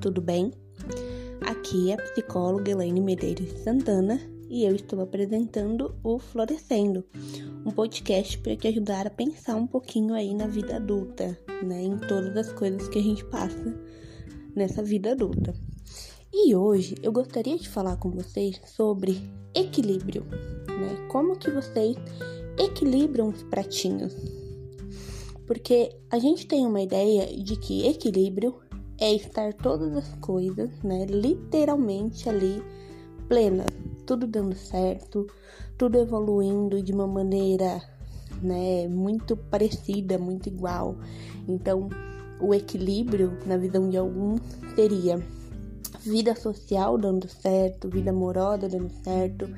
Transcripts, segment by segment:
tudo bem? Aqui é a psicóloga Elaine Medeiros Santana e eu estou apresentando o Florescendo, um podcast para te ajudar a pensar um pouquinho aí na vida adulta, né? Em todas as coisas que a gente passa nessa vida adulta. E hoje eu gostaria de falar com vocês sobre equilíbrio, né? Como que vocês equilibram os pratinhos? Porque a gente tem uma ideia de que equilíbrio é estar todas as coisas, né, literalmente ali plena, tudo dando certo, tudo evoluindo de uma maneira, né, muito parecida, muito igual. Então, o equilíbrio, na visão de alguns, seria vida social dando certo, vida amorosa dando certo,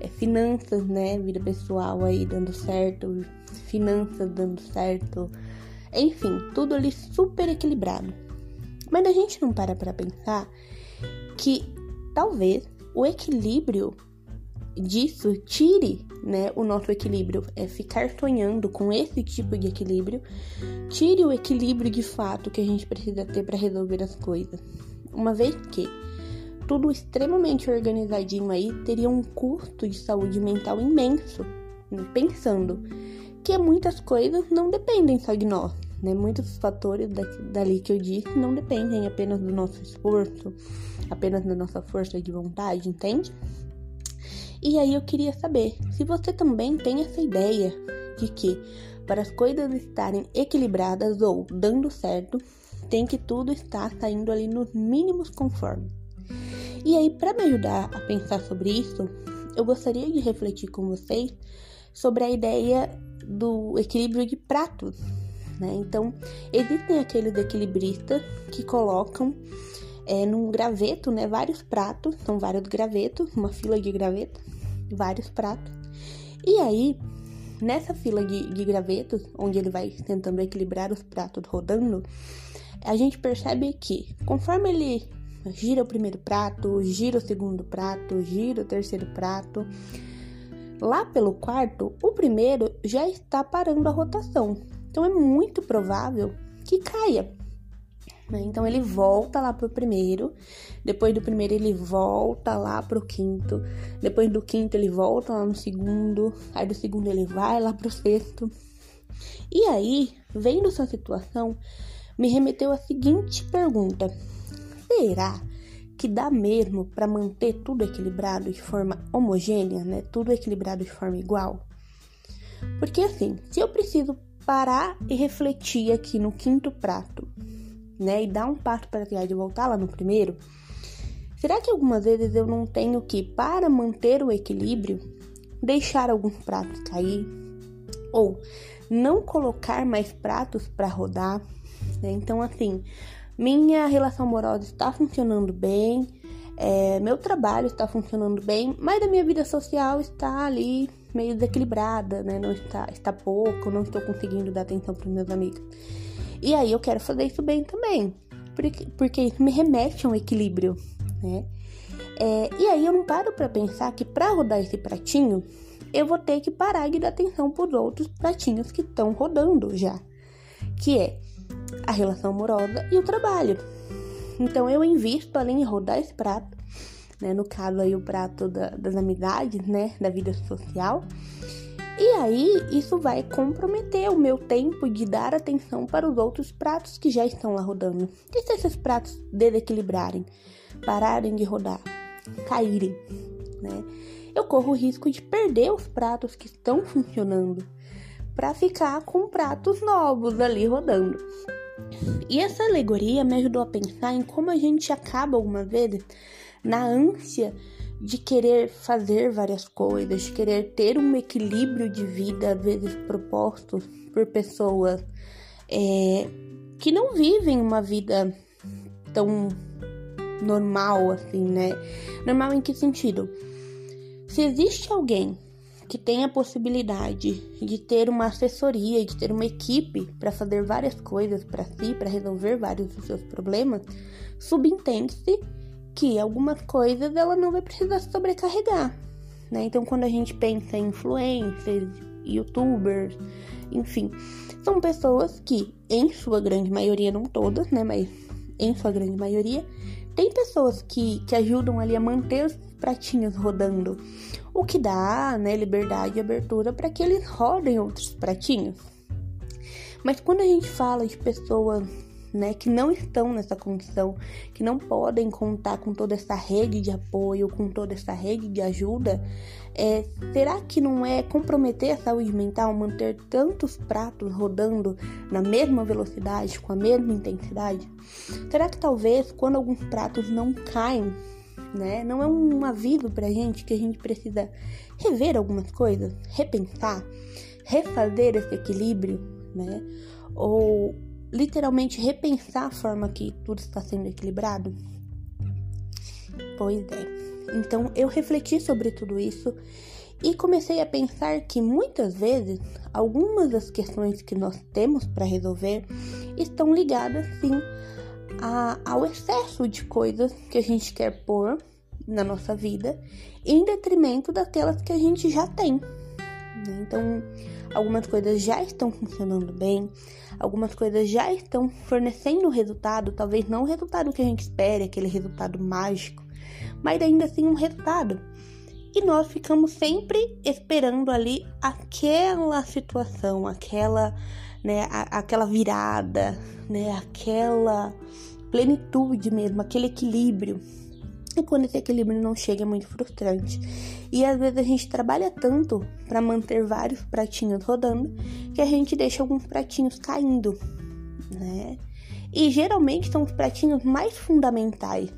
é, finanças, né, vida pessoal aí dando certo, finanças dando certo, enfim, tudo ali super equilibrado. Mas a gente não para para pensar que talvez o equilíbrio disso tire, né, o nosso equilíbrio, é ficar sonhando com esse tipo de equilíbrio, tire o equilíbrio de fato que a gente precisa ter para resolver as coisas. Uma vez que tudo extremamente organizadinho aí teria um custo de saúde mental imenso, né? pensando que muitas coisas não dependem só de nós, né? Muitos fatores dali que eu disse não dependem apenas do nosso esforço, apenas da nossa força de vontade, entende? E aí eu queria saber se você também tem essa ideia de que para as coisas estarem equilibradas ou dando certo, tem que tudo estar saindo ali nos mínimos conformes. E aí, para me ajudar a pensar sobre isso, eu gostaria de refletir com vocês sobre a ideia do equilíbrio de pratos. Né? Então, existem aqueles equilibristas que colocam é, num graveto né, vários pratos, são vários gravetos, uma fila de gravetos, vários pratos. E aí, nessa fila de, de gravetos, onde ele vai tentando equilibrar os pratos rodando, a gente percebe que conforme ele gira o primeiro prato, gira o segundo prato, gira o terceiro prato, Lá pelo quarto, o primeiro já está parando a rotação, então é muito provável que caia. Né? Então ele volta lá pro primeiro, depois do primeiro ele volta lá pro quinto, depois do quinto ele volta lá no segundo, aí do segundo ele vai lá pro sexto. E aí, vendo essa situação, me remeteu a seguinte pergunta: será que dá mesmo para manter tudo equilibrado de forma homogênea, né? Tudo equilibrado de forma igual? Porque assim, se eu preciso parar e refletir aqui no quinto prato, né, e dar um passo para trás e voltar lá no primeiro, será que algumas vezes eu não tenho que, para manter o equilíbrio, deixar alguns pratos cair ou não colocar mais pratos para rodar? Né? Então, assim, minha relação amorosa está funcionando bem, é, meu trabalho está funcionando bem, mas a minha vida social está ali meio desequilibrada, né? Não está, está pouco, não estou conseguindo dar atenção para meus amigos. E aí eu quero fazer isso bem também, porque, porque isso me remete a um equilíbrio, né? É, e aí eu não paro para pensar que para rodar esse pratinho, eu vou ter que parar de dar atenção para os outros pratinhos que estão rodando já, que é a relação amorosa e o trabalho. Então eu invisto além de rodar esse prato, né? No caso aí o prato da, das amizades, né? Da vida social. E aí isso vai comprometer o meu tempo de dar atenção para os outros pratos que já estão lá rodando. E se esses pratos desequilibrarem, pararem de rodar, caírem, né? Eu corro o risco de perder os pratos que estão funcionando para ficar com pratos novos ali rodando. E essa alegoria me ajudou a pensar em como a gente acaba algumas vezes na ânsia de querer fazer várias coisas, de querer ter um equilíbrio de vida, às vezes proposto por pessoas é, que não vivem uma vida tão normal assim, né? Normal em que sentido? Se existe alguém que tem a possibilidade de ter uma assessoria, de ter uma equipe para fazer várias coisas para si, para resolver vários dos seus problemas, subentende-se que algumas coisas ela não vai precisar se sobrecarregar. Né? Então, quando a gente pensa em influencers, youtubers, enfim, são pessoas que, em sua grande maioria, não todas, né, mas em sua grande maioria, tem pessoas que, que ajudam ali a manter os pratinhos rodando, o que dá né, liberdade e abertura para que eles rodem outros pratinhos. Mas quando a gente fala de pessoas né, que não estão nessa condição, que não podem contar com toda essa rede de apoio, com toda essa rede de ajuda, é, será que não é comprometer a saúde mental manter tantos pratos rodando na mesma velocidade, com a mesma intensidade? Será que talvez quando alguns pratos não caem, né, não é um aviso pra gente que a gente precisa rever algumas coisas, repensar, refazer esse equilíbrio, né? Ou literalmente repensar a forma que tudo está sendo equilibrado? Pois é. Então eu refleti sobre tudo isso e comecei a pensar que muitas vezes algumas das questões que nós temos para resolver estão ligadas sim a, ao excesso de coisas que a gente quer pôr na nossa vida em detrimento daquelas que a gente já tem. Né? Então, algumas coisas já estão funcionando bem, algumas coisas já estão fornecendo resultado, talvez não o resultado que a gente espere, aquele resultado mágico, mas ainda assim um resultado. E nós ficamos sempre esperando ali aquela situação, aquela, né, a, aquela virada, né, aquela plenitude mesmo, aquele equilíbrio. E quando esse equilíbrio não chega é muito frustrante. E às vezes a gente trabalha tanto para manter vários pratinhos rodando que a gente deixa alguns pratinhos caindo, né? E geralmente são os pratinhos mais fundamentais.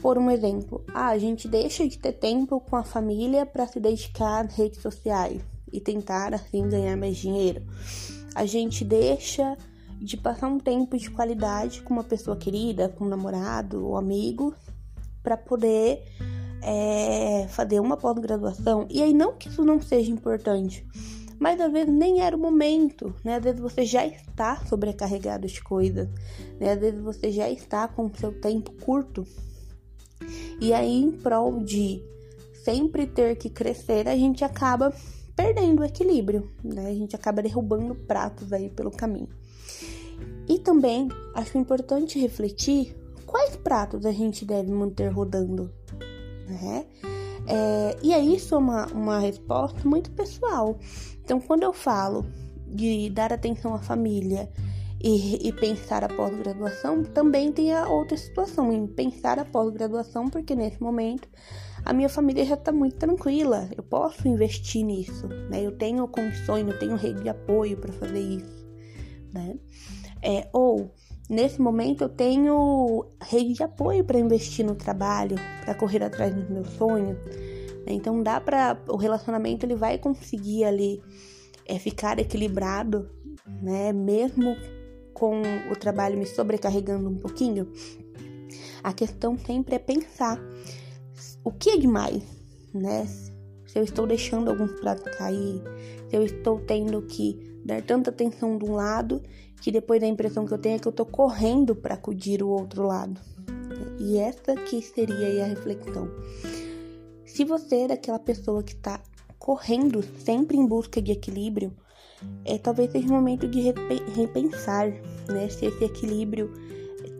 Por um exemplo, ah, a gente deixa de ter tempo com a família para se dedicar às redes sociais e tentar assim ganhar mais dinheiro. A gente deixa de passar um tempo de qualidade com uma pessoa querida, com um namorado ou amigo, para poder é, fazer uma pós-graduação. E aí, não que isso não seja importante, mas às vezes nem era o momento, né? Às vezes você já está sobrecarregado de coisas, né? Às vezes você já está com o seu tempo curto. E aí, em prol de sempre ter que crescer, a gente acaba perdendo o equilíbrio, né? A gente acaba derrubando pratos aí pelo caminho. E também acho importante refletir quais pratos a gente deve manter rodando, né? É, e aí isso é uma, uma resposta muito pessoal. Então, quando eu falo de dar atenção à família e, e pensar a pós-graduação, também tem a outra situação, em pensar a pós-graduação, porque nesse momento a minha família já está muito tranquila, eu posso investir nisso, né? Eu tenho condições, eu tenho rede de apoio para fazer isso, né? É, ou nesse momento eu tenho rede de apoio para investir no trabalho, para correr atrás dos meus sonhos. Né? Então dá para o relacionamento ele vai conseguir ali é, ficar equilibrado, né? Mesmo com o trabalho me sobrecarregando um pouquinho. A questão sempre é pensar o que é demais, né? Se eu estou deixando alguns pratos cair, se eu estou tendo que dar tanta atenção de um lado que depois a impressão que eu tenho é que eu tô correndo para acudir o outro lado. E essa que seria a reflexão. Se você é daquela pessoa que tá correndo sempre em busca de equilíbrio, é talvez seja o momento de repensar, né, se esse equilíbrio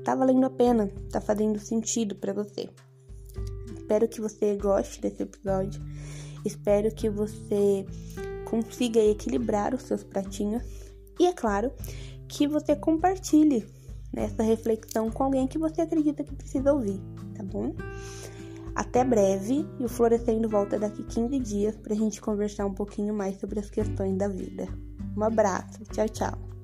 tá valendo a pena, tá fazendo sentido para você. Espero que você goste desse episódio. Espero que você consiga equilibrar os seus pratinhos e, é claro, que você compartilhe essa reflexão com alguém que você acredita que precisa ouvir, tá bom? Até breve e o Florescendo volta daqui 15 dias para a gente conversar um pouquinho mais sobre as questões da vida. Um abraço, tchau, tchau.